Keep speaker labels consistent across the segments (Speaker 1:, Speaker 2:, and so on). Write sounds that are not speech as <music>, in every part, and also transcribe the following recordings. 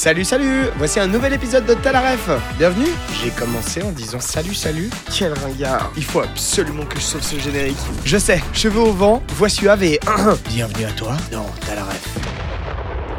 Speaker 1: Salut, salut Voici un nouvel épisode de Talaref Bienvenue J'ai commencé en disant salut, salut. Quel ringard Il faut absolument que je sauve ce générique. Je sais, cheveux au vent, voix suave et... Bienvenue à toi dans Talaref.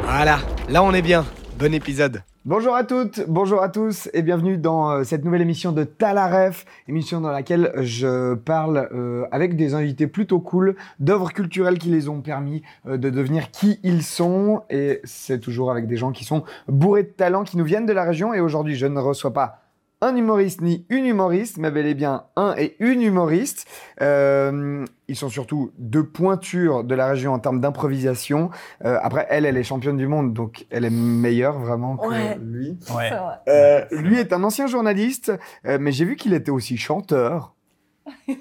Speaker 1: Voilà, là on est bien. Bon épisode.
Speaker 2: Bonjour à toutes, bonjour à tous et bienvenue dans euh, cette nouvelle émission de Talaref, émission dans laquelle je parle euh, avec des invités plutôt cool d'œuvres culturelles qui les ont permis euh, de devenir qui ils sont et c'est toujours avec des gens qui sont bourrés de talent, qui nous viennent de la région et aujourd'hui je ne reçois pas un humoriste ni une humoriste, mais bel et bien un et une humoriste. Ils sont surtout deux pointures de la région en termes d'improvisation. Euh, après, elle, elle est championne du monde, donc elle est meilleure vraiment que
Speaker 3: Ouais.
Speaker 2: lui.
Speaker 3: Ouais.
Speaker 2: Euh, lui est un ancien journaliste, euh, mais j'ai vu qu'il était aussi chanteur. <laughs>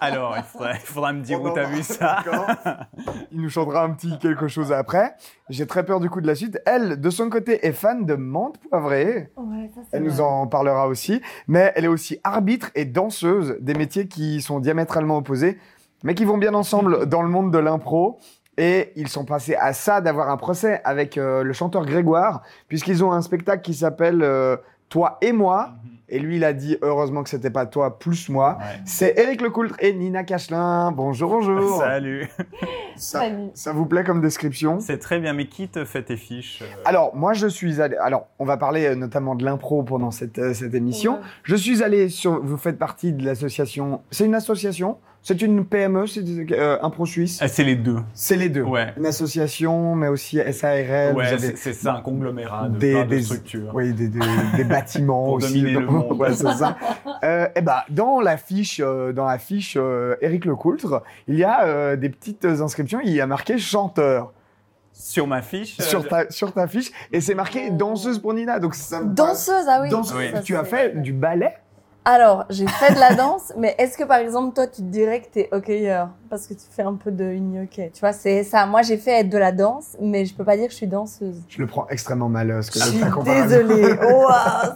Speaker 3: Alors, il faudra, il faudra me dire où
Speaker 2: Pendant
Speaker 3: t'as vu ça. <laughs>
Speaker 2: Il nous chantera un petit quelque chose après. J'ai très peur du coup de la suite. Elle, de son côté, est fan de menthe poivrée.
Speaker 4: Ouais, ça
Speaker 2: Elle nous en parlera aussi. Mais elle est aussi arbitre et danseuse, des métiers qui sont diamétralement opposés, mais qui vont bien ensemble dans le monde de l'impro. Et ils sont passés à ça d'avoir un procès avec euh, le chanteur Grégoire, puisqu'ils ont un spectacle qui s'appelle euh, Toi et moi. Et lui, il a dit heureusement que c'était pas toi plus moi.
Speaker 3: Ouais.
Speaker 2: C'est Eric Lecoultre et Nina Cachelin. Bonjour, bonjour.
Speaker 3: Salut.
Speaker 2: Ça,
Speaker 4: Salut.
Speaker 2: ça vous plaît comme description?
Speaker 3: C'est très bien, mais qui te fait tes fiches euh,
Speaker 2: Alors, moi, je suis allé. Alors, on va parler euh, notamment de l'impro pendant cette, euh, cette émission.
Speaker 4: Ouais.
Speaker 2: Je suis allé sur. Vous faites partie de l'association. C'est une association C'est une PME C'est euh, Impro Suisse
Speaker 3: ah, C'est les deux.
Speaker 2: C'est les deux.
Speaker 3: Ouais.
Speaker 2: Une association, mais aussi SARL.
Speaker 3: Ouais, c'est ça, un conglomérat de
Speaker 2: Des-
Speaker 3: plein de
Speaker 2: des-
Speaker 3: structures.
Speaker 2: Oui, des, des, des <laughs> bâtiments
Speaker 3: Pour
Speaker 2: aussi.
Speaker 3: dominer le <laughs> monde.
Speaker 2: Ouais, c'est ça. Euh, et ben, dans la fiche, euh, dans la fiche euh, Éric Lecoultre, il y a euh, des petites inscriptions. Il y a marqué chanteur
Speaker 3: Sur ma fiche.
Speaker 2: sur ta sur ta fiche, et c'est marqué danseuse pour Nina. Donc ça.
Speaker 4: Danseuse, ah oui.
Speaker 2: Danseuse.
Speaker 3: Oui.
Speaker 4: Ça,
Speaker 2: Tu as fait du ballet
Speaker 4: Alors, j'ai fait de la danse, mais est-ce que par exemple, toi, tu te dirais que t'es hockeyeur? Parce que tu fais un peu de hockey. Tu vois, c'est ça. Moi, j'ai fait de la danse, mais je peux pas dire que je suis danseuse.
Speaker 2: Je le prends extrêmement mal euh, ce que
Speaker 4: Je suis désolée. Waouh,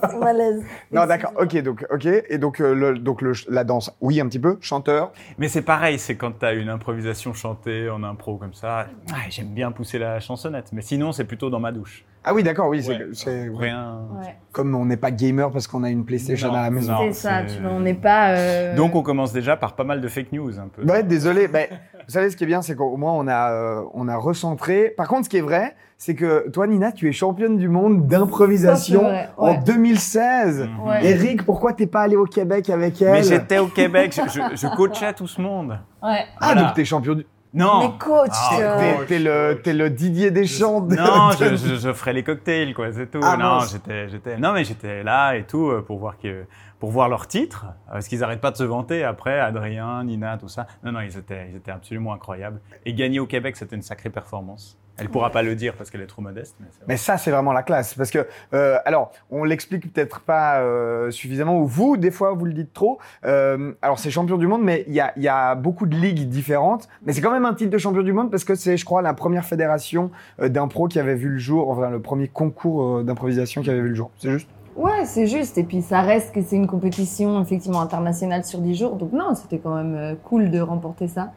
Speaker 4: <laughs> c'est malaise.
Speaker 2: Non, d'accord. Ok, donc ok, et donc euh, le, donc le, la danse, oui, un petit peu, chanteur.
Speaker 3: Mais c'est pareil, c'est quand t'as une improvisation chantée en impro comme ça. ah, J'aime bien pousser la chansonnette, mais sinon, c'est plutôt dans ma douche.
Speaker 2: Ah oui, d'accord, oui,
Speaker 3: Ouais.
Speaker 2: c'est-
Speaker 3: Rien.
Speaker 4: Ouais.
Speaker 2: comme on n'est pas gamer parce qu'on a une PlayStation
Speaker 3: Non,
Speaker 2: à la maison.
Speaker 4: C'est ça, tu vois, on n'est pas. euh,
Speaker 3: Donc, on commence déjà par pas mal de fake news, un peu.
Speaker 2: Ouais, désolé. Ben, vous savez, ce qui est bien, c'est qu'au moins on a, euh, on a recentré. Par contre, ce qui est vrai, c'est que toi, Nina, tu es championne du monde d'improvisation
Speaker 4: vrai,
Speaker 2: en
Speaker 4: ouais.
Speaker 2: 2016.
Speaker 3: Mhm.
Speaker 4: Ouais.
Speaker 2: Eric, pourquoi t'es pas allé au Québec avec elle
Speaker 3: Mais j'étais au Québec, je, je- je coachais tout ce monde.
Speaker 4: Ouais.
Speaker 2: Ah,
Speaker 3: Voilà.
Speaker 2: donc t'es champion du.
Speaker 3: Non
Speaker 4: Mais coach,
Speaker 3: Ah,
Speaker 4: euh,
Speaker 2: T'es, t'es le, t'es le Didier Deschamps. de-
Speaker 3: Non,
Speaker 2: de-
Speaker 3: je, je, je ferai les cocktails, quoi, c'est tout.
Speaker 2: Ah,
Speaker 3: non, j'étais, non, mais j'étais là et tout euh, pour voir que, pour voir leur titre, euh, parce qu'ils arrêtent pas de se vanter après, Adrien, Nina, tout ça. Non, non, ils étaient, ils étaient absolument incroyables. Et gagner au Québec, c'était une sacrée performance. Elle pourra pas le dire parce qu'elle est trop modeste, mais
Speaker 2: ça, c'est vraiment la classe. Parce que, euh, alors, on l'explique peut-être pas euh, suffisamment, ou vous, des fois, vous le dites trop. Euh, alors, c'est champion du monde, mais il y a, y a beaucoup de ligues différentes. Mais c'est quand même un titre de champion du monde parce que c'est, je crois, la première fédération d'impro qui avait vu le jour, enfin, le premier concours d'improvisation qui avait vu le jour. C'est juste
Speaker 4: Ouais, c'est juste. Et puis ça reste que c'est une compétition effectivement internationale sur 10 jours. Donc non, c'était quand même euh, cool de remporter ça.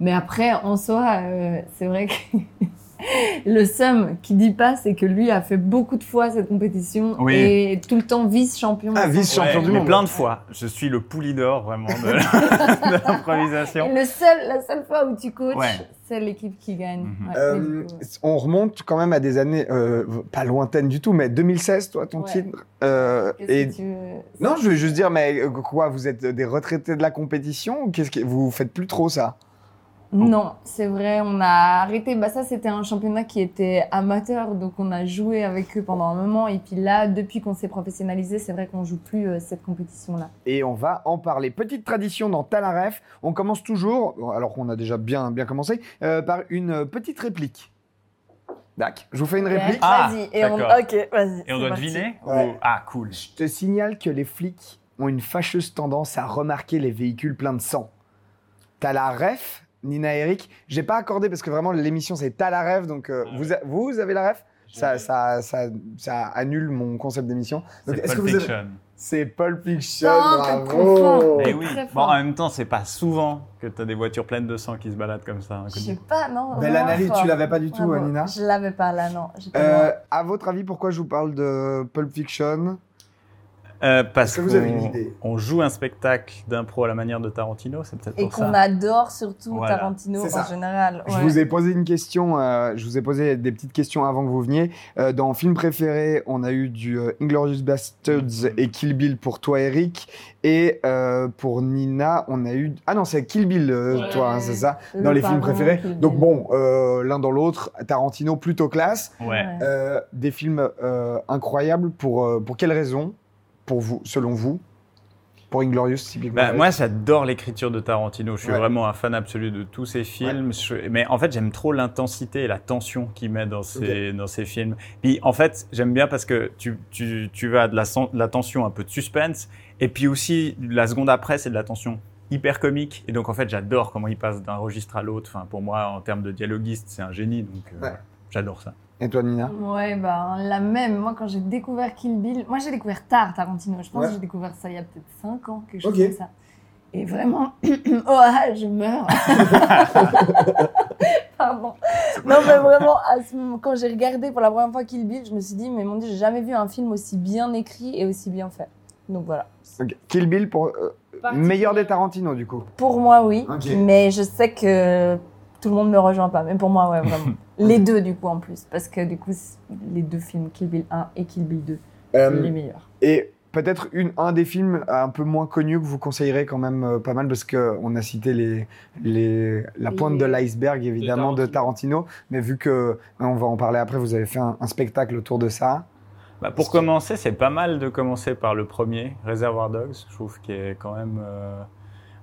Speaker 4: Mais après, en soi, euh, c'est vrai que <laughs> le seum qui dit pas, c'est que lui a fait beaucoup de fois cette compétition
Speaker 3: Oui.
Speaker 4: et tout le temps vice-champion.
Speaker 2: Ah, vice- champion
Speaker 3: Ouais,
Speaker 2: du
Speaker 3: mais
Speaker 2: monde.
Speaker 3: plein de fois. Je suis le pouli d'or, vraiment, <laughs> de, l'improvisation.
Speaker 4: le seul, la seule fois où tu coaches,
Speaker 3: Ouais.
Speaker 4: c'est l'équipe qui gagne.
Speaker 3: Mhm.
Speaker 4: Ouais,
Speaker 2: Euh, on remonte quand même à des années euh, pas lointaines du tout, mais 2016, toi, ton
Speaker 4: Ouais.
Speaker 2: titre. Euh,
Speaker 4: Qu'est-ce
Speaker 2: et
Speaker 4: que tu veux
Speaker 2: non, je veux juste dire, mais quoi, vous êtes des retraités de la compétition ou qu'est-ce que vous faites plus trop ça?
Speaker 4: Non, c'est vrai, on a arrêté. Bah ça, c'était un championnat qui était amateur, donc on a joué avec eux pendant un moment. Et puis là, depuis qu'on s'est professionnalisé, c'est vrai qu'on joue plus euh, cette compétition-là.
Speaker 2: Et on va en parler. Petite tradition dans Talaref, on commence toujours, alors qu'on a déjà bien, bien commencé, euh, par une petite réplique. Dac, je vous fais une réplique.
Speaker 3: Ah,
Speaker 4: vas-y. Et on...
Speaker 3: d'accord.
Speaker 4: Ok, vas-y.
Speaker 3: Et on doit
Speaker 4: parti.
Speaker 3: deviner
Speaker 2: Ouais.
Speaker 3: ou- Ah, cool.
Speaker 2: Je te signale que les flics ont une fâcheuse tendance à remarquer les véhicules pleins de sang. T'as la ref, Nina et Eric. J'ai pas accordé parce que vraiment l'émission c'est t'as la ref, donc euh,
Speaker 3: Ah
Speaker 2: vous, a- vous avez la ref? Ça, ça, ça, ça annule mon concept d'émission.
Speaker 3: C'est Pulp Fiction.
Speaker 2: C'est Pulp Fiction, bravo.
Speaker 3: Mais
Speaker 4: Oh,
Speaker 3: oui. Bon, en même temps, c'est pas souvent que t'as des voitures pleines de sang qui se baladent comme ça.
Speaker 4: Je
Speaker 3: inconnues.
Speaker 4: sais pas, non.
Speaker 2: Belle analyse, tu l'avais pas du tout,
Speaker 4: Bravo.
Speaker 2: Nina
Speaker 4: Je l'avais pas là, non.
Speaker 2: Euh, à votre avis, pourquoi je vous parle de Pulp Fiction?
Speaker 3: Euh, parce
Speaker 2: que vous avez une
Speaker 3: qu'on-
Speaker 2: idée
Speaker 3: on joue un spectacle d'impro à la manière de Tarantino, c'est peut-être
Speaker 4: Et
Speaker 3: pour ça.
Speaker 4: qu'on adore surtout
Speaker 3: Voilà.
Speaker 4: Tarantino en général.
Speaker 2: Je vous ai posé une question, euh, je vous ai posé des petites questions avant que vous veniez. Euh, dans film préféré, on a eu du euh, Inglorious Bastards et Kill Bill pour toi, Eric. Et euh, pour Nina, on a eu. Ah non, c'est Kill Bill, euh,
Speaker 4: Ouais.
Speaker 2: toi, hein, c'est ça
Speaker 4: Le
Speaker 2: Dans les films préférés. Donc bon, euh, l'un dans l'autre, Tarantino plutôt classe.
Speaker 3: Ouais.
Speaker 2: Euh, des films euh, incroyables pour, euh, pour quelles raisons Pour vous, selon vous Pour Inglorious, typiquement
Speaker 3: Bah, moi, j'adore l'écriture de Tarantino. Je suis
Speaker 2: Ouais.
Speaker 3: vraiment un fan absolu de tous ses films. Je- Mais en fait, j'aime trop l'intensité et la tension qu'il met dans ses, dans ses films. Puis, en fait, j'aime bien parce que tu, tu, tu as de la, de la tension, un peu de suspense. Et puis aussi, la seconde après, c'est de la tension hyper comique. Et donc, en fait, j'adore comment il passe d'un registre à l'autre. Enfin, pour moi, en termes de dialoguiste, c'est un génie. Donc, euh,
Speaker 2: Ouais.
Speaker 3: j'adore ça.
Speaker 2: Et toi, Nina
Speaker 4: Ouais, bah, la même. Moi, quand j'ai découvert Kill Bill, moi, j'ai découvert tard Tarantino. Je pense
Speaker 2: Ouais.
Speaker 4: que j'ai découvert ça il y a peut-être 5 ans, quelque chose
Speaker 2: Ok.
Speaker 4: comme ça. Et vraiment, <clears throat> oh, ah, je meurs. <laughs> Pardon. Non, mais vraiment, à ce moment, quand j'ai regardé pour la première fois Kill Bill, je me suis dit, mais mon Dieu, j'ai jamais vu un film aussi bien écrit et aussi bien fait. Donc voilà.
Speaker 2: Kill Bill pour euh, meilleur des Tarantino, du coup.
Speaker 4: Pour moi, oui. Mais je sais que tout le monde ne me rejoint pas. Mais pour moi, ouais, vraiment. <laughs> les deux, du coup, en plus. Parce que, du coup, les deux films, Kill Bill 1 et Kill Bill 2,
Speaker 2: Euh,
Speaker 4: les meilleurs.
Speaker 2: Et peut-être une, un des films un peu moins connus que vous conseillerez quand même euh, pas mal parce qu'on a cité les, les, la pointe de l'iceberg évidemment de Tarantino. Mais vu que, hein, on va en parler après, vous avez fait un, un spectacle autour de ça.
Speaker 3: Bah, pour commencer, c'est pas mal de commencer par le premier, Reservoir Dogs. Je trouve qu'il est quand même. euh,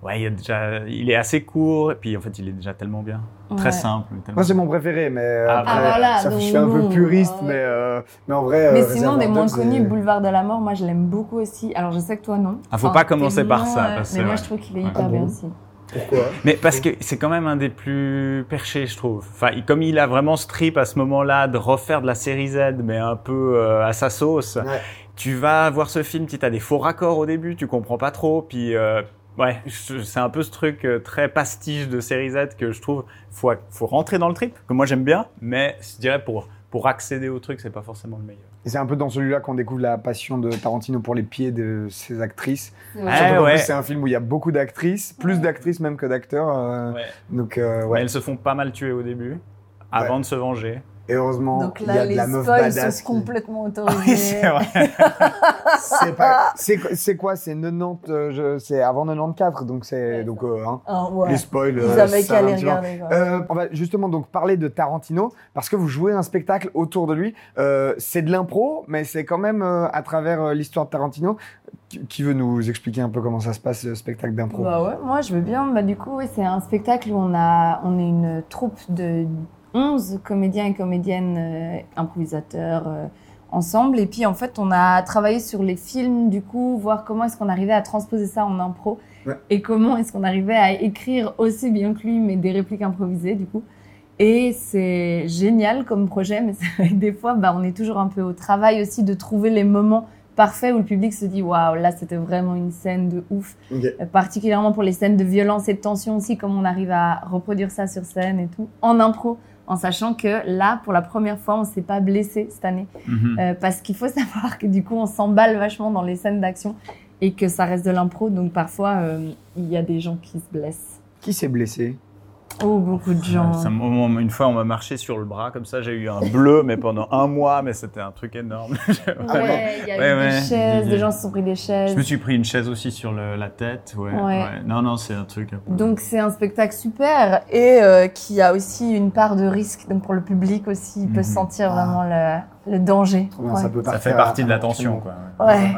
Speaker 3: Ouais, il, est déjà... il est assez court, et puis en fait, il est déjà tellement bien. Très simple. tellement-
Speaker 2: Moi, c'est mon préféré, mais euh,
Speaker 3: Ah,
Speaker 2: après,
Speaker 4: Ah, voilà,
Speaker 2: ça,
Speaker 4: donc
Speaker 2: je suis un peu puriste,
Speaker 4: ouais.
Speaker 2: mais, euh, mais en vrai.
Speaker 4: Mais
Speaker 2: euh,
Speaker 4: sinon,
Speaker 2: Reservoir
Speaker 4: des moins connus, Boulevard de la Mort, moi, je l'aime beaucoup aussi. Alors, je sais que toi, non.
Speaker 3: Ah, faut pas commencer par ça, parce
Speaker 4: Mais moi,
Speaker 3: ouais.
Speaker 4: je trouve qu'il est
Speaker 3: Ouais.
Speaker 4: hyper
Speaker 2: Ah
Speaker 4: bien?
Speaker 2: bon
Speaker 4: aussi.
Speaker 2: Pourquoi?
Speaker 3: Mais parce que c'est quand même un des plus perchés, je trouve. Enfin, comme il a vraiment ce trip à ce moment-là de refaire de la série Z, mais un peu euh, à sa sauce,
Speaker 2: Ouais.
Speaker 3: tu vas voir ce film, tu as des faux raccords au début, tu comprends pas trop, puis euh, ouais, c'est un peu ce truc euh, très pastiche de série Z que je trouve faut faut rentrer dans le trip que moi j'aime bien, mais je dirais pour pour accéder au truc, c'est pas forcément le meilleur.
Speaker 2: Et c'est un peu dans celui-là qu'on découvre la passion de Tarantino pour les pieds de ses actrices.
Speaker 3: Ouais.
Speaker 2: Qu'en
Speaker 3: ouais.
Speaker 2: c'est un film où il y a beaucoup d'actrices, plus d'actrices même que d'acteurs. euh,
Speaker 3: Ouais.
Speaker 2: Donc, euh,
Speaker 3: Mais elles se font pas mal tuer au début, avant de se venger.
Speaker 2: Et heureusement,
Speaker 4: Donc
Speaker 2: il y
Speaker 4: là,
Speaker 2: a de la meuf
Speaker 4: spoils
Speaker 2: badass.
Speaker 4: sont
Speaker 2: qui-
Speaker 4: complètement <laughs> autorisés.
Speaker 3: c'est. <laughs>
Speaker 2: C'est pas- C'est quoi- c'est quoi? C'est 90, euh, je- c'est avant 94, donc c'est donc euh, hein,
Speaker 4: Ah, ouais.
Speaker 2: les spoils.
Speaker 4: Ils
Speaker 2: euh,
Speaker 4: avaient qu'à les regarder.
Speaker 2: Euh, on va justement donc parler de Tarantino parce que vous jouez un spectacle autour de lui. Euh, c'est de l'impro, mais c'est quand même à travers l'histoire de Tarantino. Qui, veut nous expliquer un peu comment ça se passe ce spectacle d'impro
Speaker 4: Bah ouais, moi je veux bien. Bah du coup, c'est un spectacle où on a, on est une troupe de 11 comédiens et comédiennes euh, improvisateurs euh, ensemble. Et puis en fait, on a travaillé sur les films, du coup, voir comment est-ce qu'on arrivait à transposer ça en impro
Speaker 2: Ouais.
Speaker 4: et comment est-ce qu'on arrivait à écrire aussi bien que lui, mais des répliques improvisées du coup. Et c'est génial comme projet, mais des fois, bah, on est toujours un peu au travail aussi de trouver les moments parfaits où le public se dit waouh, là c'était vraiment une scène de ouf. Euh, particulièrement pour les scènes de violence et de tension aussi, comme on arrive à reproduire ça sur scène et tout, en impro, en sachant que là, pour la première fois, on s'est pas blessé cette année,
Speaker 3: Mhm.
Speaker 4: Euh, parce qu'il faut <laughs> savoir que du coup, on s'emballe vachement dans les scènes d'action et que ça reste de l'impro, donc parfois, euh, il y a des gens qui se blessent.
Speaker 2: Qui s'est blessé?
Speaker 4: Oh, beaucoup de gens.
Speaker 3: Ça on- une fois, on m'a marché sur le bras comme ça. J'ai eu un bleu, mais pendant un mois, mais c'était un truc énorme. <laughs>
Speaker 4: Ouais, il y a
Speaker 3: Ouais,
Speaker 4: eu
Speaker 3: ouais.
Speaker 4: des chaises, des gens se sont pris des chaises.
Speaker 3: Je me suis pris une chaise aussi sur le- la tête. Ouais,
Speaker 4: Ouais.
Speaker 3: ouais. Non, non, c'est un truc. peu-
Speaker 4: Donc c'est un spectacle super et euh, qui a aussi une part de risque. Donc pour le public aussi, il peut
Speaker 3: Mhm.
Speaker 4: sentir
Speaker 2: Ah.
Speaker 4: vraiment le, le danger.
Speaker 2: Trop ça peut
Speaker 3: ça
Speaker 2: partir
Speaker 3: fait partie
Speaker 2: à-
Speaker 3: de la tension, quoi.
Speaker 4: Ouais.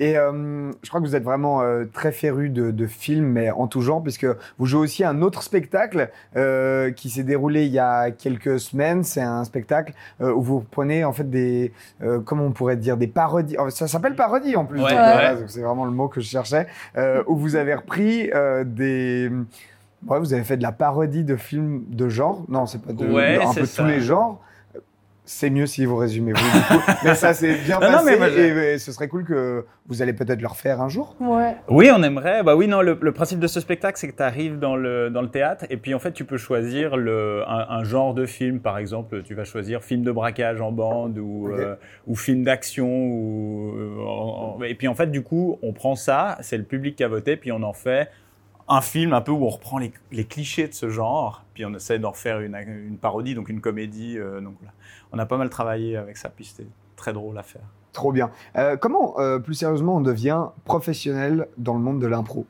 Speaker 2: Et euh, je crois que vous êtes vraiment euh, très féru de, de films, mais en tout genre, puisque vous jouez aussi un autre spectacle euh, qui s'est déroulé il y a quelques semaines. C'est un spectacle où vous prenez en fait des, comment on pourrait dire, des parodies. Oh, ça s'appelle parodie en plus.
Speaker 3: Ouais,
Speaker 2: c'est vraiment le mot que je cherchais. Où vous avez repris des Ouais, vous avez fait de la parodie de films de genre. Non, c'est pas de,
Speaker 3: Ouais,
Speaker 2: un peu
Speaker 3: ça.
Speaker 2: tous les genres. C'est mieux si vous résumez vous. Du coup. <laughs> mais ça c'est bien
Speaker 3: Non, non,
Speaker 2: passé
Speaker 3: mais
Speaker 2: et, et ce serait cool que vous allez peut-être le refaire un jour.
Speaker 4: Ouais.
Speaker 3: Oui, on aimerait. Bah oui, non, le, le principe de ce spectacle, c'est que tu arrives dans le, dans le théâtre et puis en fait, tu peux choisir le, un, un genre de film. Par exemple, tu vas choisir film de braquage en bande ou, euh, ou film d'action. Ou, euh, en- en- et puis en fait, du coup, on prend ça, c'est le public qui a voté, puis on en fait un film un peu où on reprend les, clichés de ce genre, puis on essaie d'en faire une, parodie, donc une comédie. euh, donc. On a pas mal travaillé avec ça, puis c'était très drôle à faire.
Speaker 2: Trop bien. Euh, comment, euh, plus sérieusement, on devient professionnel dans le monde de l'impro?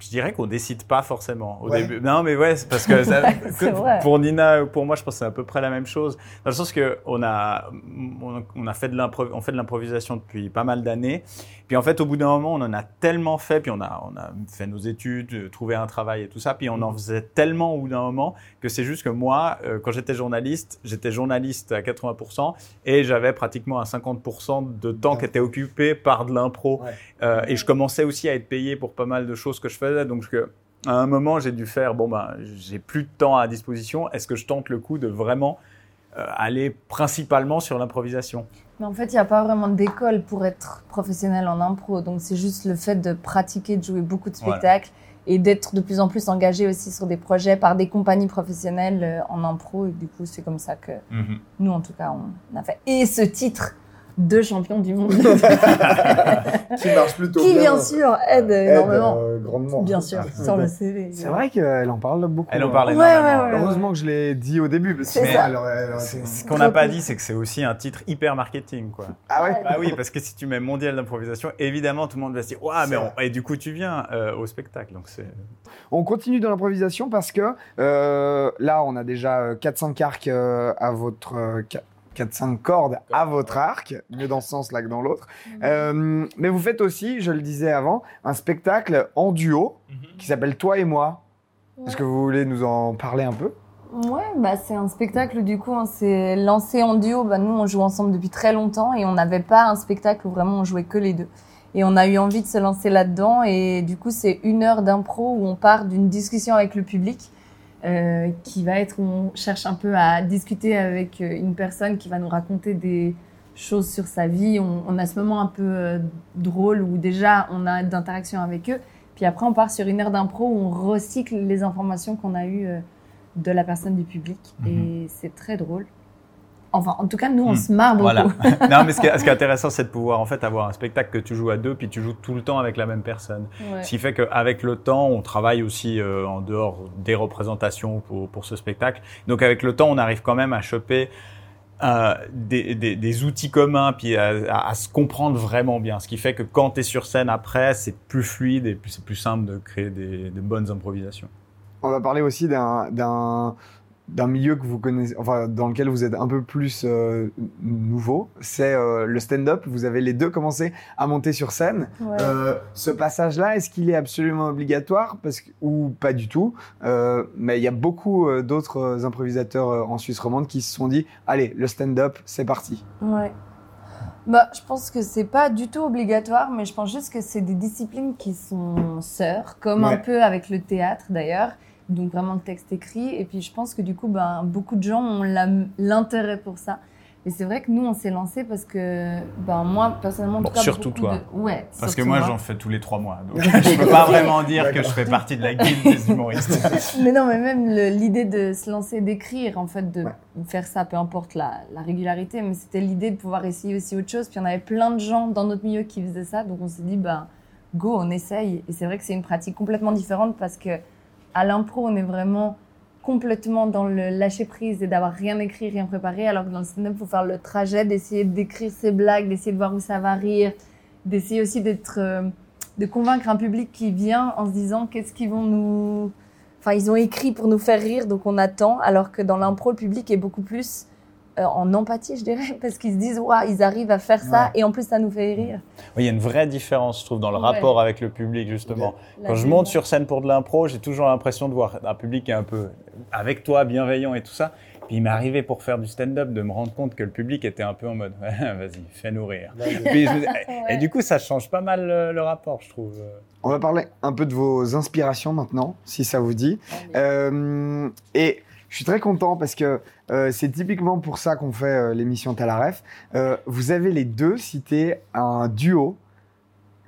Speaker 3: Je dirais qu'on décide pas forcément au
Speaker 2: Ouais.
Speaker 3: début. Non, mais ouais, parce que, <laughs> ça- pour Nina ou pour moi, je pense que c'est à peu près la même chose. Dans le sens que on a, on, a fait de on fait de l'improvisation depuis pas mal d'années. Puis en fait, au bout d'un moment, on en a tellement fait, puis on a, on a fait nos études, trouvé un travail et tout ça, puis on en faisait tellement au bout d'un moment que c'est juste que moi, euh, quand j'étais journaliste, j'étais journaliste à 80% et j'avais pratiquement un 50% de temps qui était occupé par de l'impro.
Speaker 2: Ouais.
Speaker 3: Euh, et je commençais aussi à être payé pour pas mal de choses que je faisais. Donc, je- à un moment, j'ai dû faire bon, ben, j'ai plus de temps à disposition. Est-ce que je tente le coup de vraiment euh, aller principalement sur l'improvisation?
Speaker 4: Mais en fait, il n'y a pas vraiment d'école pour être professionnel en impro. Donc, c'est juste le fait de pratiquer, de jouer beaucoup de
Speaker 3: Voilà.
Speaker 4: spectacles et d'être de plus en plus engagé aussi sur des projets par des compagnies professionnelles euh, en impro. Et du coup, c'est comme ça que nous, en tout cas, on a fait. Et ce titre de champion du monde, <laughs>
Speaker 2: Qui marche plutôt
Speaker 4: qui bien sûr aide énormément.
Speaker 2: euh, grandement.
Speaker 4: Bien sûr, sur le CV.
Speaker 2: C'est vrai qu'elle en parle beaucoup.
Speaker 3: Elle en parle
Speaker 4: ouais,
Speaker 3: énormément.
Speaker 4: ouais, ouais.
Speaker 2: Heureusement que je l'ai dit au début. Parce que
Speaker 4: C'est-
Speaker 3: Ce qu'on n'a pas dit, c'est que c'est aussi un titre hyper marketing, quoi.
Speaker 2: Ah ouais
Speaker 3: Bah oui, parce que si tu mets mondial d'improvisation, évidemment, tout le monde va se dire, ouais, mais on- et du coup, tu viens euh, au spectacle. Donc c'est.
Speaker 2: On continue dans l'improvisation parce que euh, là, on a déjà euh, 4-5 arcs euh, à votre. Euh, 4-5 cordes à votre arc, mieux dans ce sens là que dans l'autre. Euh, mais vous faites aussi, je le disais avant, un spectacle en duo qui s'appelle Toi et moi. Est-ce que vous voulez nous en parler un peu?
Speaker 4: Ouais, bah c'est un spectacle du coup, on s'est lancé en duo. Bah nous, on joue ensemble depuis très longtemps et on n'avait pas un spectacle où vraiment on jouait que les deux. Et on a eu envie de se lancer là-dedans et du coup, c'est une heure d'impro où on part d'une discussion avec le public euh, qui va être où on cherche un peu à discuter avec euh, une personne qui va nous raconter des choses sur sa vie. On, on a ce moment un peu euh, drôle où déjà on a d'interaction avec eux. Puis après, on part sur une heure d'impro où on recycle les informations qu'on a eues. de la personne du public et c'est très drôle. Enfin, en tout cas, nous, on
Speaker 3: Mhm.
Speaker 4: se marre beaucoup.
Speaker 3: Voilà. <laughs> non, mais ce qui est, ce qui est intéressant, c'est de pouvoir en fait avoir un spectacle que tu joues à deux, puis tu joues tout le temps avec la même personne.
Speaker 4: Ouais.
Speaker 3: Ce qui fait qu'avec le temps, on travaille aussi euh, en dehors des représentations pour, pour ce spectacle. Donc avec le temps, on arrive quand même à choper euh, des, des, des outils communs, puis à, à- à se comprendre vraiment bien. Ce qui fait que quand tu es sur scène après, c'est plus fluide et c'est plus simple de créer des, de bonnes improvisations.
Speaker 2: On va parler aussi d'un d'un milieu que vous connaissez, enfin dans lequel vous êtes un peu plus euh, nouveau, c'est euh, le stand-up. Vous avez les deux commencé à monter sur scène.
Speaker 4: Ouais.
Speaker 2: Euh, ce passage-là, est-ce qu'il est absolument obligatoire? Parce que, ou pas du tout Mais il y a beaucoup d'autres improvisateurs en Suisse romande qui se sont dit allez, le stand-up, c'est parti.
Speaker 4: Ouais. Bah, je pense que c'est pas du tout obligatoire, mais je pense juste que c'est des disciplines qui sont sœurs, comme un peu avec le théâtre d'ailleurs. Donc vraiment le texte écrit. Et puis je pense que du coup, ben, beaucoup de gens ont l'intérêt pour ça. Et c'est vrai que nous, on s'est lancé parce que, ben, moi, personnellement, en
Speaker 3: Bon,
Speaker 4: tout cas,
Speaker 3: surtout toi.
Speaker 4: de- Ouais.
Speaker 3: Parce que
Speaker 4: surtout
Speaker 3: moi,
Speaker 4: moi.
Speaker 3: j'en fais tous les trois mois. Donc <laughs> je peux pas vraiment dire que je fais partie de la guilde des humoristes. <laughs>
Speaker 4: Mais non, mais même l'idée de se lancer, d'écrire, en fait, de
Speaker 2: Ouais.
Speaker 4: faire ça, peu importe la, la régularité, mais c'était l'idée de pouvoir essayer aussi autre chose. Puis on avait plein de gens dans notre milieu qui faisaient ça, donc on s'est dit, bah, go, on essaye. Et c'est vrai que c'est une pratique complètement différente parce que à l'impro, on est vraiment complètement dans le lâcher prise et d'avoir rien écrit, rien préparé, alors que dans le stand-up, il faut faire le trajet d'essayer d'écrire ses blagues, d'essayer de voir où ça va rire, d'essayer aussi d'être, euh, de convaincre un public qui vient en se disant qu'est-ce qu'ils vont nous, Enfin, ils ont écrit pour nous faire rire, donc on attend. Alors que dans l'impro, le public est beaucoup plus en empathie, je dirais, parce qu'ils se disent, waouh, ils arrivent à faire ça,
Speaker 2: Ouais.
Speaker 4: et en plus, ça nous fait rire.
Speaker 3: Oui, il y a une vraie différence, je trouve, dans le
Speaker 4: Ouais.
Speaker 3: rapport avec le public, justement.
Speaker 4: La
Speaker 3: Quand je monte sur scène pour de l'impro, j'ai toujours l'impression de voir un public qui est un peu avec toi, bienveillant et tout ça. Puis il m'est arrivé pour faire du stand-up de me rendre compte que le public était un peu en mode <laughs> vas-y, fais-nous rire. Puis je <laughs> Et du coup, ça change pas mal le, le rapport, je trouve.
Speaker 2: On va parler un peu de vos inspirations maintenant, si ça vous dit. Euh, et Je suis très content parce que euh, c'est typiquement pour ça qu'on fait euh, l'émission Talaref. Euh, vous avez les deux cité un duo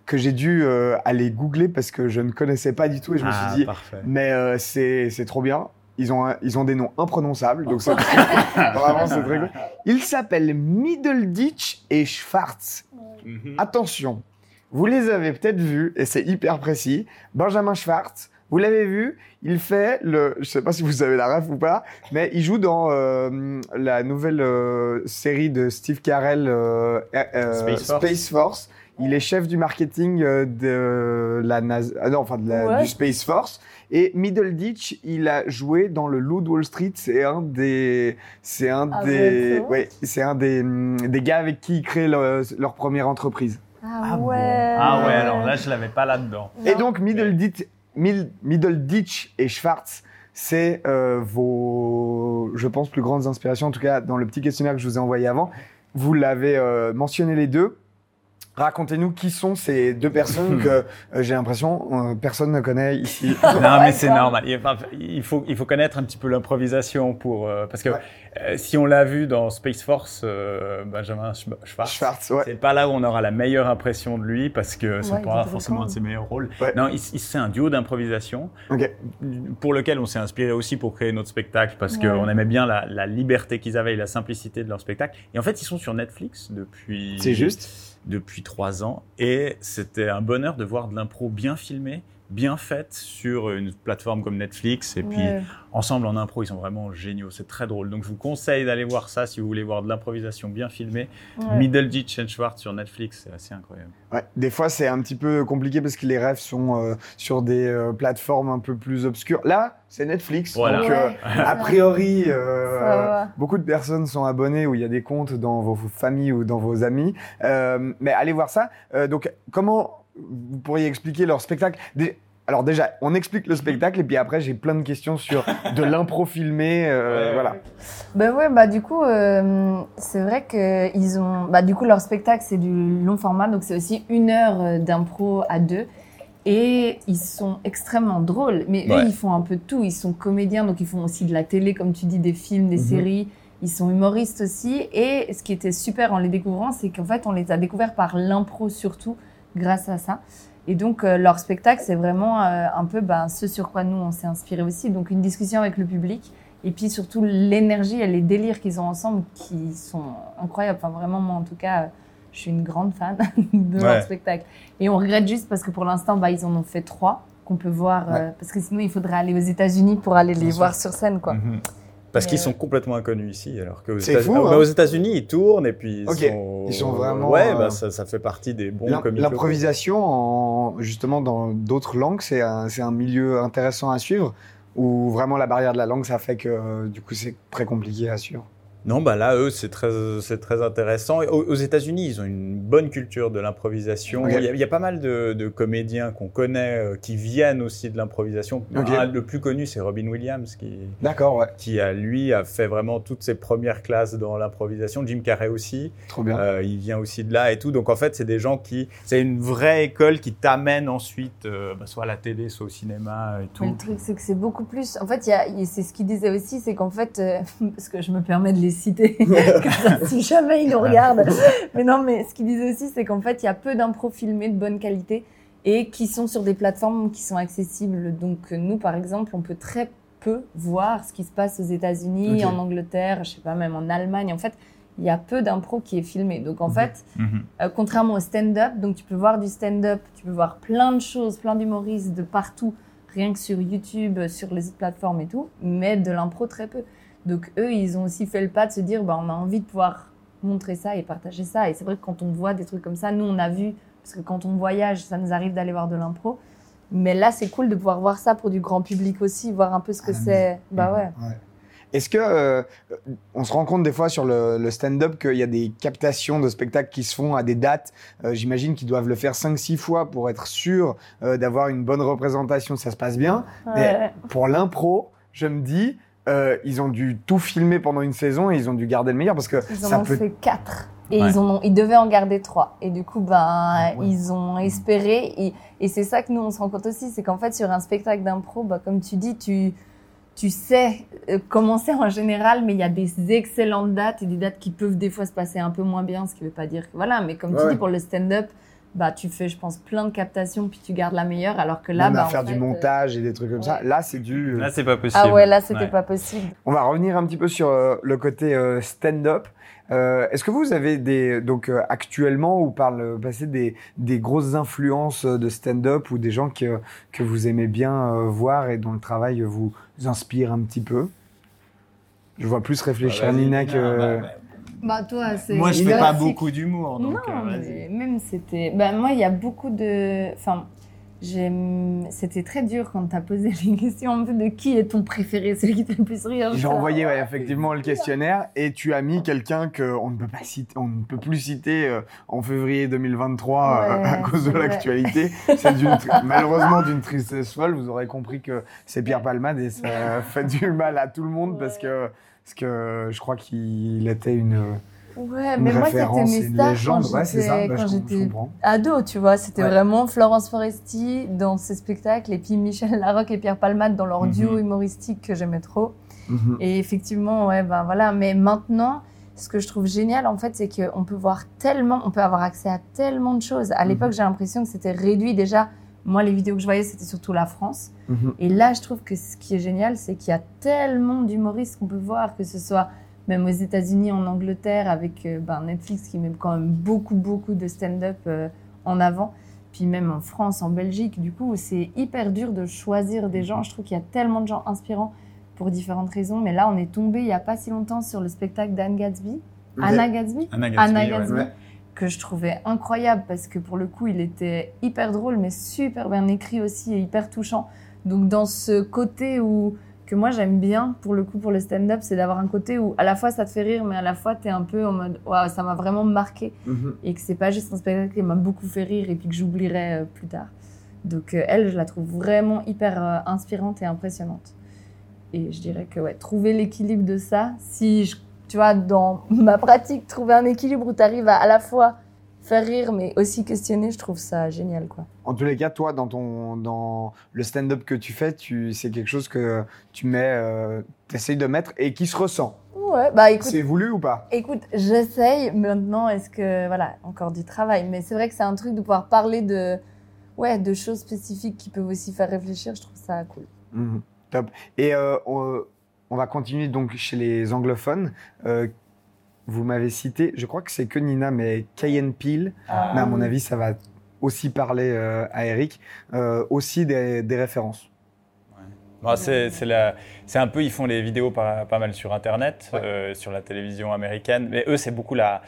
Speaker 2: que j'ai dû euh, aller googler parce que je ne connaissais pas du tout et je me
Speaker 3: Ah,
Speaker 2: suis dit,
Speaker 3: parfait.
Speaker 2: mais euh, c'est c'est trop bien. Ils ont, ils ont des noms imprononçables, donc c'est <laughs> vraiment c'est très cool. Ils s'appellent Middleditch et Schwartz.
Speaker 3: Mhm.
Speaker 2: Attention, vous les avez peut-être vus, et c'est hyper précis. Benjamin Schwartz, vous l'avez vu, il fait le. Je sais pas si vous avez la ref ou pas, mais il joue dans euh, la nouvelle euh, série de Steve Carell, euh, euh,
Speaker 3: Space Force.
Speaker 2: Space Force. Il est chef du marketing euh, de la NASA, ah non, enfin de la-
Speaker 4: Ouais.
Speaker 2: du Space Force. Et Middleditch, il a joué dans le Loup de Wall Street. C'est un des, c'est un
Speaker 4: Ah
Speaker 2: des,
Speaker 4: ouais, c'est
Speaker 2: un des, des gars avec qui ils créent leur, leur première entreprise.
Speaker 4: Ah,
Speaker 3: Ah bon.
Speaker 4: ouais.
Speaker 3: Ah ouais, alors là, je l'avais pas là-dedans.
Speaker 2: Et donc Middleditch, Mid- Middleditch et Schwartz, c'est euh, vos, je pense, plus grandes inspirations. En tout cas, dans le petit questionnaire que je vous ai envoyé avant, vous l'avez euh, mentionné les deux. Racontez-nous qui sont ces deux personnes que <laughs> euh, j'ai l'impression euh, personne ne connaît ici.
Speaker 3: Non, mais c'est <laughs> normal. Il, faut, il faut connaître un petit peu l'improvisation pour, euh, parce que
Speaker 2: Ouais.
Speaker 3: Euh, si on l'a vu dans Space Force, euh, Benjamin Sch- Schwartz,
Speaker 2: Schwartz, ouais.
Speaker 3: c'est pas là où on aura la meilleure impression de lui parce que c'est
Speaker 4: Ouais,
Speaker 3: pas forcément un de ses meilleurs rôles.
Speaker 2: Ouais.
Speaker 3: Non, il- il- c'est un duo d'improvisation pour lequel on s'est inspiré aussi pour créer notre spectacle parce
Speaker 4: Ouais.
Speaker 3: qu'on aimait bien la, la liberté qu'ils avaient et la simplicité de leur spectacle. Et en fait, ils sont sur Netflix depuis.
Speaker 2: C'est juste.
Speaker 3: depuis trois ans et c'était un bonheur de voir de l'impro bien filmée, bien faite sur une plateforme comme Netflix et puis
Speaker 4: Ouais.
Speaker 3: ensemble en impro ils sont vraiment géniaux, c'est très drôle. Donc je vous conseille d'aller voir ça si vous voulez voir de l'improvisation bien filmée.
Speaker 4: Ouais.
Speaker 3: Middleditch and Schwartz sur Netflix, c'est assez incroyable.
Speaker 2: Ouais. Des fois, c'est un petit peu compliqué parce que les rêves sont euh, sur des euh, plateformes un peu plus obscures. Là, c'est Netflix.
Speaker 3: Voilà.
Speaker 2: Donc, euh, a priori, euh, beaucoup de personnes sont abonnées ou il y a des comptes dans vos familles ou dans vos amis. Euh, mais allez voir ça. Euh, donc, comment vous pourriez expliquer leur spectacle Dé- Alors déjà, on explique le spectacle et puis après, j'ai plein de questions sur de l'impro filmé. euh,
Speaker 3: Ouais.
Speaker 2: Voilà.
Speaker 4: Ben ouais, bah du coup, euh, c'est vrai que ils ont, bah du coup leur spectacle c'est du long format, donc c'est aussi une heure euh, d'impro à deux, et ils sont extrêmement drôles. Mais
Speaker 3: Ouais.
Speaker 4: eux, ils font un peu de tout. Ils sont comédiens, donc ils font aussi de la télé, comme tu dis, des films, des
Speaker 2: Mhm.
Speaker 4: séries. Ils sont humoristes aussi. Et ce qui était super en les découvrant, c'est qu'en fait, on les a découverts par l'impro surtout, grâce à ça. Et donc, euh, leur spectacle, c'est vraiment euh, un peu ben, ce sur quoi nous, on s'est inspiré aussi. Donc, une discussion avec le public. Et puis, surtout, l'énergie et les délires qu'ils ont ensemble qui sont incroyables. Enfin, vraiment, moi, en tout cas, euh, je suis une grande fan <laughs> de
Speaker 3: Ouais.
Speaker 4: leur spectacle. Et on regrette juste parce que pour l'instant, bah, ils en ont fait trois qu'on peut voir. parce que sinon, il faudrait aller aux États-Unis pour aller les
Speaker 2: Bien
Speaker 4: voir sur scène, quoi.
Speaker 3: Mhm. Parce qu'ils
Speaker 4: euh,
Speaker 3: sont complètement inconnus ici, alors États-
Speaker 2: fou,
Speaker 3: ah, bah,
Speaker 2: hein.
Speaker 3: aux États-Unis ils tournent et puis ils,
Speaker 2: Ok.
Speaker 3: sont...
Speaker 2: Ils sont vraiment,
Speaker 3: Ouais,
Speaker 2: euh,
Speaker 3: bah, ça, ça fait partie des bons comiques.
Speaker 2: L'improvisation, en, justement, dans d'autres langues, c'est un, un milieu intéressant à suivre ou vraiment la barrière de la langue, ça fait que euh, du coup, c'est très compliqué à suivre?
Speaker 3: Non, bah là, eux, c'est très, c'est très intéressant. Aux, aux États-Unis, ils ont une bonne culture de l'improvisation. Il, y a, il y a pas mal de, de comédiens qu'on connaît euh, qui viennent aussi de l'improvisation. Un- le plus connu, c'est Robin Williams, qui,
Speaker 2: D'accord, ouais,
Speaker 3: qui a, lui, a fait vraiment toutes ses premières classes dans l'improvisation. Jim Carrey aussi.
Speaker 2: trop bien.
Speaker 3: Euh, il vient aussi de là et tout. Donc en fait, c'est des gens qui, c'est une vraie école qui t'amène ensuite, euh, bah, soit à la télé, soit au cinéma et tout.
Speaker 4: Mais le truc, c'est que c'est beaucoup plus. En fait, il y a, il- c'est ce qu'il disait aussi, c'est qu'en fait, euh, <laughs> parce que je me permets de les citer, <laughs> ça, si jamais ils nous regardent. <laughs> Mais non, mais ce qu'il disait aussi, c'est qu'en fait, il y a peu d'impro filmés de bonne qualité et qui sont sur des plateformes qui sont accessibles. Donc, nous, par exemple, on peut très peu voir ce qui se passe aux États-Unis, en Angleterre, je sais pas, même en Allemagne. En fait, il y a peu d'impro qui est filmé. Donc, en fait,
Speaker 3: Mhm.
Speaker 4: euh, contrairement au stand-up, donc tu peux voir du stand-up, tu peux voir plein de choses, plein d'humoristes de partout, rien que sur YouTube, sur les autres plateformes et tout, mais de l'impro très peu. Donc eux, ils ont aussi fait le pas de se dire, bah, on a envie de pouvoir montrer ça et partager ça. Et c'est vrai que quand on voit des trucs comme ça, nous, on a vu, parce que quand on voyage, ça nous arrive d'aller voir de l'impro. Mais là, c'est cool de pouvoir voir ça pour du grand public aussi, voir un peu ce que
Speaker 2: Ah,
Speaker 4: c'est. Bah ouais.
Speaker 2: Ouais. Est-ce que euh, on se rend compte des fois sur le, le stand-up qu'il y a des captations de spectacles qui se font à des dates? Euh, J'imagine qu'ils doivent le faire 5-6 fois pour être sûr euh, d'avoir une bonne représentation, ça se passe bien. Mais pour l'impro, je me dis, euh, ils ont dû tout filmer pendant une saison et ils ont dû garder le meilleur parce que
Speaker 4: Ils en
Speaker 2: ça
Speaker 4: ont
Speaker 2: peut.
Speaker 4: fait quatre. Et
Speaker 3: Ouais.
Speaker 4: ils, en ont, ils devaient en garder trois. Et du coup, ben,
Speaker 2: Ah ouais.
Speaker 4: ils ont espéré. Et, et c'est ça que nous, on se rend compte aussi. C'est qu'en fait, sur un spectacle d'impro, bah, comme tu dis, tu, tu sais euh, comment c'est en général, mais il y a des excellentes dates et des dates qui peuvent des fois se passer un peu moins bien, ce qui veut pas dire que voilà, mais comme
Speaker 2: Ouais,
Speaker 4: tu dis pour le stand-up, bah tu fais, je pense, plein de captations puis tu gardes la meilleure, alors que là,
Speaker 2: Même
Speaker 4: bah,
Speaker 2: à
Speaker 4: en
Speaker 2: faire du
Speaker 4: fait, euh,
Speaker 2: montage et des trucs comme ça. Là, c'est du.
Speaker 3: Là, c'est pas possible.
Speaker 4: Ah ouais, là c'était
Speaker 3: Ouais.
Speaker 4: pas possible.
Speaker 2: On va revenir un petit peu sur euh, le côté euh, stand-up. Euh, Est-ce que vous avez des donc euh, actuellement ou par le passé des, des grosses influences euh, de stand-up ou des gens que, que vous aimez bien euh, voir et dont le travail vous inspire un petit peu? Je vois plus réfléchir
Speaker 3: Bah, vas-y,
Speaker 2: Nina
Speaker 3: Nina,
Speaker 2: que.
Speaker 3: bah, bah.
Speaker 4: Bah toi, c'est.
Speaker 3: Moi, je fais pas beaucoup d'humour, donc
Speaker 4: non,
Speaker 3: euh,
Speaker 4: mais même c'était. Ben moi, il y a beaucoup de. Enfin. C'était très dur quand t'as posé <laughs> les questions de qui est ton préféré, celui qui fait le plus rire.
Speaker 2: J'ai envoyé ouais, effectivement le questionnaire et tu as mis quelqu'un qu'on ne peut pas citer, on ne peut plus citer euh, en février 2023 euh, à cause de l'actualité. C'est malheureusement d'une tristesse folle. Vous aurez compris que c'est Pierre Palmade et ça <laughs> fait du mal à tout le monde parce que parce que je crois qu'il était une,
Speaker 4: Ouais,
Speaker 2: une
Speaker 4: mais moi, c'était mes stars
Speaker 2: légende.
Speaker 4: quand
Speaker 2: Ouais, c'est ça.
Speaker 4: j'étais-
Speaker 2: Bah,
Speaker 4: ado, tu vois. C'était
Speaker 2: Ouais.
Speaker 4: vraiment Florence Foresti dans ses spectacles et puis Michel Larocque et Pierre Palmade dans leur
Speaker 3: Mhm.
Speaker 4: duo humoristique que j'aimais trop.
Speaker 2: Mhm.
Speaker 4: Et effectivement, ouais, ben voilà. Mais maintenant, ce que je trouve génial, en fait, c'est qu'on peut voir tellement, on peut avoir accès à tellement de choses. À l'époque, j'ai l'impression que c'était réduit déjà. Moi, les vidéos que je voyais, c'était surtout la France.
Speaker 2: Mhm.
Speaker 4: Et là, je trouve que ce qui est génial, c'est qu'il y a tellement d'humoristes qu'on peut voir, que ce soit même aux États-Unis, en Angleterre, avec euh, ben, Netflix qui met quand même beaucoup, beaucoup de stand-up euh, en avant. Puis même en France, en Belgique, du coup, c'est hyper dur de choisir des gens. Je trouve qu'il y a tellement de gens inspirants pour différentes raisons. Mais là, on est tombé il n'y a pas si longtemps sur le spectacle d'Anne Gatsby.
Speaker 2: Ok.
Speaker 4: Anna Gatsby
Speaker 3: Anna Gatsby,
Speaker 4: Anna
Speaker 3: ouais.
Speaker 4: Gatsby.
Speaker 2: Ouais.
Speaker 4: que je trouvais incroyable parce que pour le coup, il était hyper drôle, mais super bien écrit aussi et hyper touchant. Donc dans ce côté où que moi j'aime bien pour le coup pour le stand-up, c'est d'avoir un côté où à la fois ça te fait rire, mais à la fois t'es un peu en mode waouh ça m'a vraiment marqué
Speaker 2: Mhm.
Speaker 4: et que c'est pas juste un spectacle qui m'a beaucoup fait rire et puis que j'oublierai euh, plus tard. Donc euh, elle, je la trouve vraiment hyper euh, inspirante et impressionnante. Et je dirais que ouais, trouver l'équilibre de ça, si je, tu vois, dans ma pratique, trouver un équilibre où tu arrives à à la fois faire rire mais aussi questionner, je trouve ça génial quoi.
Speaker 2: En tous les cas, toi, dans ton dans le stand-up que tu fais, tu c'est quelque chose que tu mets, euh, essayes de mettre et qui se ressent.
Speaker 4: Ouais, bah écoute,
Speaker 2: C'est voulu ou pas?
Speaker 4: Écoute, j'essaye. Maintenant, est-ce que voilà, encore du travail, mais c'est vrai que c'est un truc de pouvoir parler de ouais, de choses spécifiques qui peuvent aussi faire réfléchir. Je trouve ça cool.
Speaker 2: Mhm. Top. Et euh, on, on va continuer donc chez les anglophones. Euh, vous m'avez cité, je crois que c'est que Nina, mais Cayenne Peel.
Speaker 3: Ah.
Speaker 2: mais à mon avis, ça va aussi parler euh, à Eric. Euh, aussi des, des références.
Speaker 3: Bon, c'est c'est la- c'est un peu, ils font les vidéos pas, pas mal sur Internet,
Speaker 2: Ouais.
Speaker 3: euh, sur la télévision américaine. Mais eux, c'est beaucoup la,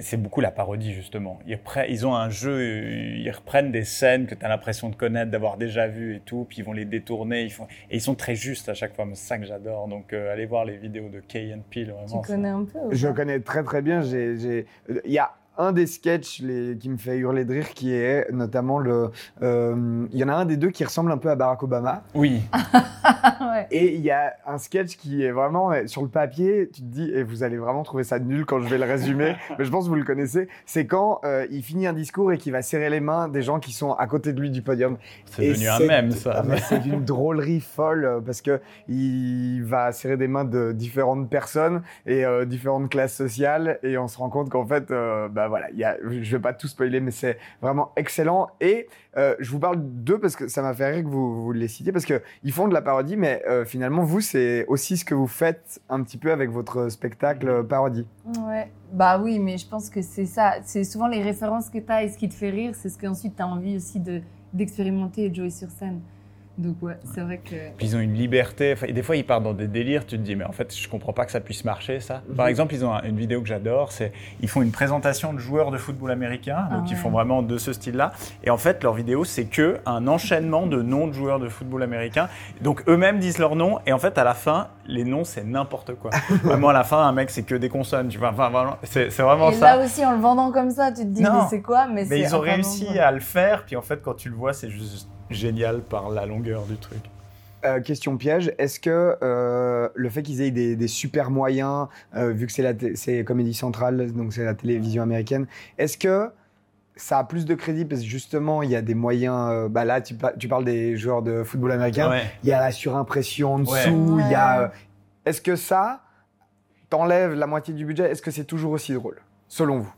Speaker 3: c'est beaucoup la parodie justement. Ils, ils ont un jeu, ils reprennent des scènes que tu as l'impression de connaître, d'avoir déjà vues et tout, puis ils vont les détourner. Ils font, et ils sont très justes à chaque fois. C'est ça que j'adore. Donc euh, allez voir les vidéos de Kay and Peele.
Speaker 4: Tu
Speaker 3: Vraiment,
Speaker 4: connais un peu
Speaker 2: Je connais très très bien. j'ai- j'ai- Il y a un des sketchs les- qui me fait hurler de rire qui est notamment le. euh, Il y en a un des deux qui ressemble un peu à Barack Obama.
Speaker 3: Oui. <laughs>
Speaker 4: ouais.
Speaker 2: Et il y a un sketch qui est vraiment sur le papier, tu te dis, et vous allez vraiment trouver ça nul quand je vais le résumer, <laughs> mais je pense que vous le connaissez. C'est quand euh, il finit un discours et qu'il va serrer les mains des gens qui sont à côté de lui du podium.
Speaker 3: C'est devenu un mème, ça.
Speaker 2: Ah, mais c'est d'une <laughs> drôlerie folle euh, parce que il va serrer des mains de différentes personnes et euh, différentes classes sociales et on se rend compte qu'en fait, euh, bah voilà, il y a, je vais pas tout spoiler, mais c'est vraiment excellent. Et euh, je vous parle d'eux parce que ça m'a fait rire que vous, vous les citiez parce que ils font de la parodie, mais euh, finalement vous c'est aussi ce que vous faites un petit peu avec votre spectacle euh, parodie.
Speaker 4: Ouais. Bah oui, mais je pense que c'est ça. C'est souvent les références que tu as et ce qui te fait rire, c'est ce qu'ensuite tu as envie aussi de d'expérimenter et de jouer sur scène. Donc ouais, c'est vrai que
Speaker 3: Puis ils ont une liberté. Enfin, et des fois, ils partent dans des délires. Tu te dis, mais en fait, je comprends pas que ça puisse marcher, ça. Par
Speaker 2: Mhm.
Speaker 3: exemple, ils ont un- une vidéo que j'adore. C'est ils font une présentation de joueurs de football américain.
Speaker 4: Ah
Speaker 3: Donc, ils
Speaker 4: ouais.
Speaker 3: font vraiment de ce style-là. Et en fait, leur vidéo, c'est que un enchaînement de noms de joueurs de football américain. Donc, eux-mêmes disent leurs noms. Et en fait, à la fin, les noms, c'est n'importe quoi. <laughs> vraiment, à la fin, un mec, c'est que des consonnes. Tu vois. Enfin, vraiment, c'est vraiment
Speaker 4: et
Speaker 3: ça.
Speaker 4: là aussi en le vendant comme ça, tu te dis
Speaker 3: Non.
Speaker 4: mais c'est quoi? Mais,
Speaker 3: mais
Speaker 4: c'est
Speaker 3: ils ont réussi à le faire. Puis en fait, quand tu le vois, c'est juste génial par la longueur du truc.
Speaker 2: Euh, question piège, est-ce que euh, le fait qu'ils aient des, des super moyens, euh, vu que c'est la c'est Comédie Centrale, donc c'est la télévision américaine, est-ce que ça a plus de crédit parce que justement, il y a des moyens. euh, bah là, tu, pa- tu parles des joueurs de football américain.
Speaker 3: Ouais.
Speaker 2: Il y a la surimpression en
Speaker 3: Ouais.
Speaker 2: dessous. Il y a. Euh, Est-ce que ça t'enlève la moitié du budget? Est-ce que c'est toujours aussi drôle, selon vous?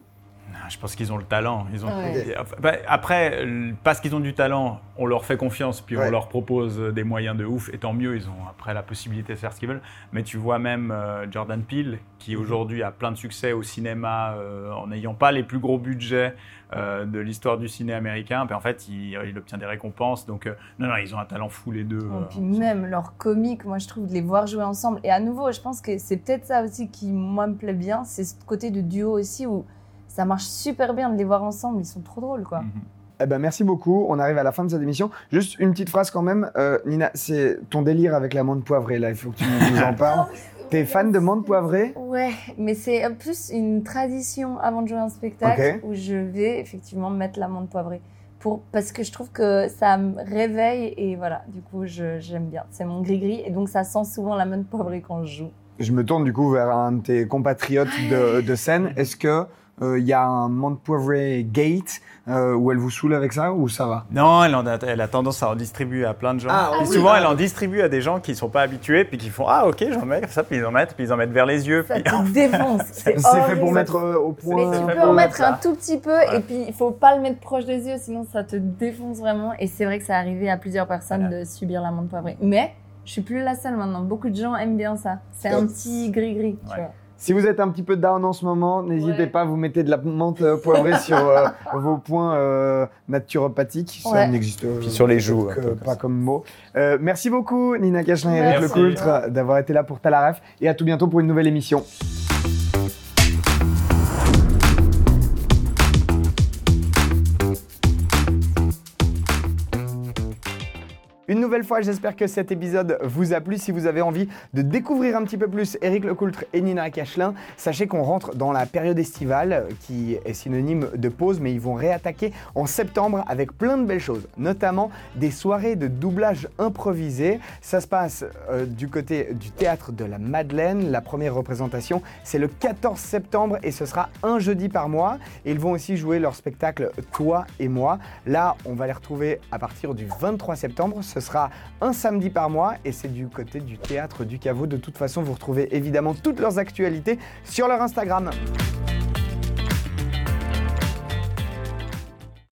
Speaker 3: Je pense qu'ils ont le talent. Ils ont...
Speaker 4: Ouais.
Speaker 3: Enfin, bah, après, parce qu'ils ont du talent, on leur fait confiance, puis
Speaker 2: Ouais.
Speaker 3: on leur propose euh, des moyens de ouf, et tant mieux, ils ont après la possibilité de faire ce qu'ils veulent. Mais tu vois même euh, Jordan Peele,
Speaker 2: Mhm.
Speaker 3: qui aujourd'hui a plein de succès au cinéma euh, en n'ayant pas les plus gros budgets euh, de l'histoire du ciné américain, puis en fait, il, il obtient des récompenses. Donc, euh, non, non, ils ont un talent fou les deux.
Speaker 4: Et puis même leurs comiques, moi je trouve de les voir jouer ensemble. Et à nouveau, je pense que c'est peut-être ça aussi qui moi me plaît bien, c'est ce côté de duo aussi où ça marche super bien de les voir ensemble. Ils sont trop drôles quoi.
Speaker 3: mhm.
Speaker 2: Eh ben, merci beaucoup. On arrive à la fin de cette émission. Juste une petite phrase quand même. Euh, Nina, c'est ton délire avec la menthe poivrée, là. Il faut que tu nous en parles. <laughs> T'es fan de menthe poivrée?
Speaker 4: Ouais, mais c'est plus une tradition avant de jouer un spectacle où je vais effectivement mettre l'amande poivrée. Pour, parce que je trouve que ça me réveille et voilà, du coup je- j'aime bien. C'est mon gris-gris et donc ça sent souvent l'amande poivrée quand je joue.
Speaker 2: Je me tourne du coup vers un de tes compatriotes de, de scène. Est-ce que euh, il y a un menthe poivrée gate euh, où elle vous saoule avec ça ou ça va?
Speaker 3: Non, elle, en a, elle a tendance à en distribuer à plein de gens.
Speaker 2: Ah,
Speaker 3: et
Speaker 2: oui.
Speaker 3: souvent,
Speaker 2: Ah.
Speaker 3: elle en distribue à des gens qui ne sont pas habitués, puis qui font Ah, ok, j'en mets ça, puis ils en mettent, puis ils en mettent vers les yeux.
Speaker 4: Ça
Speaker 3: puis-
Speaker 4: te défonce. <laughs> C'est
Speaker 2: fait pour mettre euh, au point.
Speaker 4: Mais tu peux en
Speaker 3: mettre
Speaker 4: un tout petit peu et puis il faut pas le mettre proche des yeux sinon ça te défonce vraiment. Et c'est vrai que ça arrivé à plusieurs personnes
Speaker 3: Voilà.
Speaker 4: de subir l'amande poivrée. Mais je suis plus la seule maintenant. Beaucoup de gens aiment bien ça. C'est un petit gris-gris. tu vois.
Speaker 2: Si vous êtes un petit peu down en ce moment, n'hésitez
Speaker 4: Ouais.
Speaker 2: pas, vous mettez de la menthe euh, poivrée <laughs> sur euh, vos points euh, naturopathiques. Ça
Speaker 4: Ouais.
Speaker 2: n'existe euh,
Speaker 3: Puis sur les joues,
Speaker 2: pas
Speaker 3: ça.
Speaker 2: comme mot. Euh, merci beaucoup, Nina Cachelin et Eric. Lecoultre, d'avoir été là pour Talaref. Et à tout bientôt pour une nouvelle émission. Une nouvelle fois, j'espère que cet épisode vous a plu. Si vous avez envie de découvrir un petit peu plus Eric Lecoultre et Nina Cachelin, sachez qu'on rentre dans la période estivale euh, qui est synonyme de pause, mais ils vont réattaquer en septembre avec plein de belles choses, notamment des soirées de doublage improvisé. Ça se passe euh, du côté du théâtre de la Madeleine. La première représentation, c'est le 14 septembre et ce sera un jeudi par mois. Ils vont aussi jouer leur spectacle Toi et moi. Là, on va les retrouver à partir du 23 septembre. Sera un samedi par mois et c'est du côté du théâtre du caveau. De toute façon, vous retrouvez évidemment toutes leurs actualités sur leur Instagram.